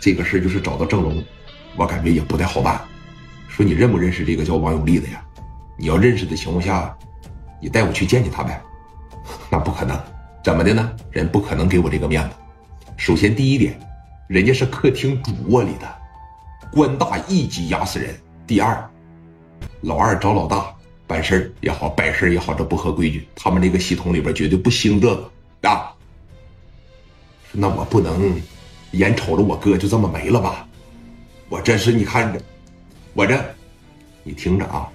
这个事就是找到郑龙，我感觉也不太好办。说你认不认识这个叫王永利的呀？你要认识的情况下，你带我去见见他呗。那不可能，怎么的呢？人不可能给我这个面子。首先第一点，人家是客厅主卧里的，官大一级压死人。第二，老二找老大办事也好，摆事也好，这不合规矩。他们这个系统里边绝对不兴这个啊。那我不能眼瞅着我哥就这么没了吧？我这是你看着。我这，你听着啊，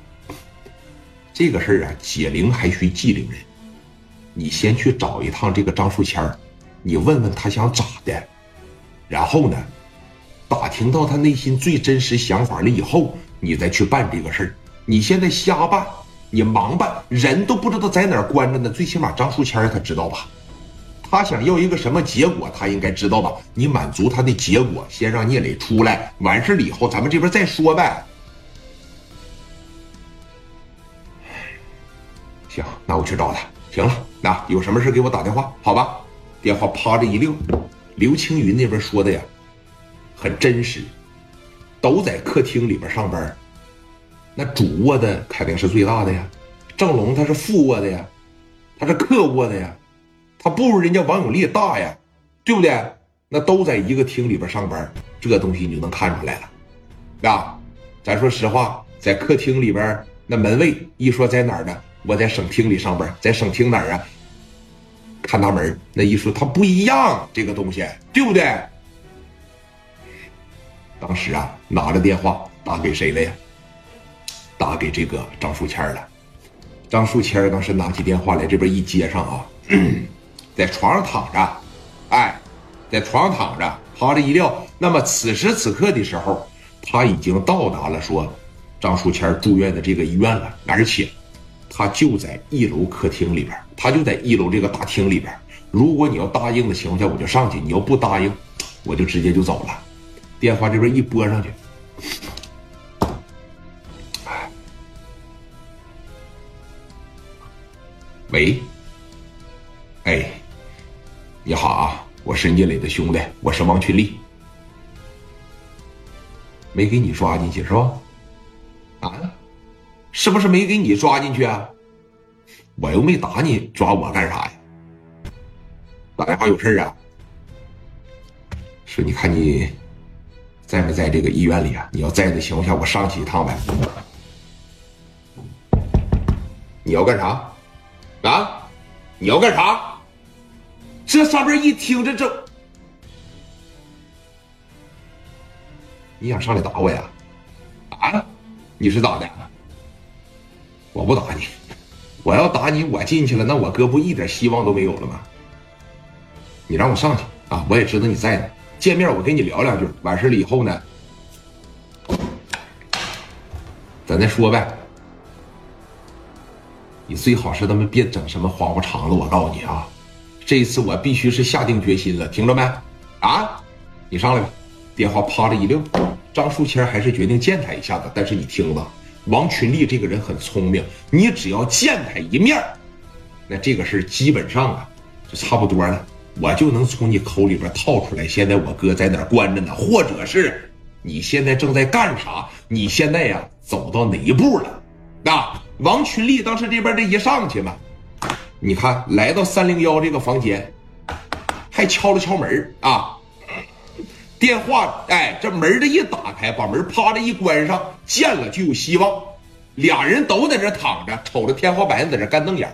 这个事儿啊，解铃还需系铃人。你先去找一趟这个张树谦你问问他想咋的，然后呢，打听到他内心最真实想法了以后，你再去办这个事儿。你现在瞎办，你忙办，人都不知道在哪儿关着呢。最起码张树谦他知道吧？他想要一个什么结果，他应该知道吧？你满足他的结果，先让聂磊出来，完事了以后，咱们这边再说呗。行，那我去找他。行了，那有什么事给我打电话，好吧？电话啪着一撂。刘青云那边说的呀，很真实，都在客厅里边上班。那主卧的肯定是最大的呀，郑龙他是副卧的呀，他是客卧的呀，他不如人家王永利大呀，对不对？那都在一个厅里边上班，这东西你就能看出来了。啊，咱说实话，在客厅里边那门卫一说在哪儿呢？我在省厅里上班，在省厅哪儿啊？看大门那一说，他不一样，这个东西对不对？当时啊，拿着电话打给谁了呀？打给这个张树谦了。张树谦当时拿起电话来，这边一接上啊，在床上躺着，哎，在床上躺着，趴着一撂。那么此时此刻的时候，他已经到达了说张书谦住院的这个医院了，而且。他就在一楼客厅里边，他就在一楼这个大厅里边。如果你要答应的情况下，我就上去；你要不答应，我就直接就走了。电话这边一拨上去，喂，你好啊，我是聂磊的兄弟，我是王群力，没给你抓进去是吧？啊？是不是没给你抓进去啊？我又没打你，抓我干啥呀？打电话有事啊？说你看你在没在这个医院里啊？你要在的情况下，我上去一趟呗。你要干啥？啊？你要干啥？这上边一听这这，你想上来打我呀？啊？你是咋的？我不打你，我要打你，我进去了，那我哥不一点希望都没有了吗？你让我上去啊！我也知道你在呢，见面我跟你聊两句，完事了以后呢，咱再说呗。你最好是他妈别整什么花花肠子，我告诉你啊，这一次我必须是下定决心了，听着没？啊，你上来吧。电话啪的一撂，张树谦还是决定见他一下子，但是你听着。王群力这个人很聪明，你只要见他一面，那这个事基本上啊就差不多了，我就能从你口里边套出来，现在我哥在哪关着呢，或者是你现在正在干啥？你现在呀走到哪一步了？那王群力当时这边这一上去嘛，你看来到三零幺这个房间，还敲了敲门啊。电话，哎，这门这一打开，把门啪的一关上，见了就有希望。俩人都在这躺着，瞅着天花板，在这干瞪眼。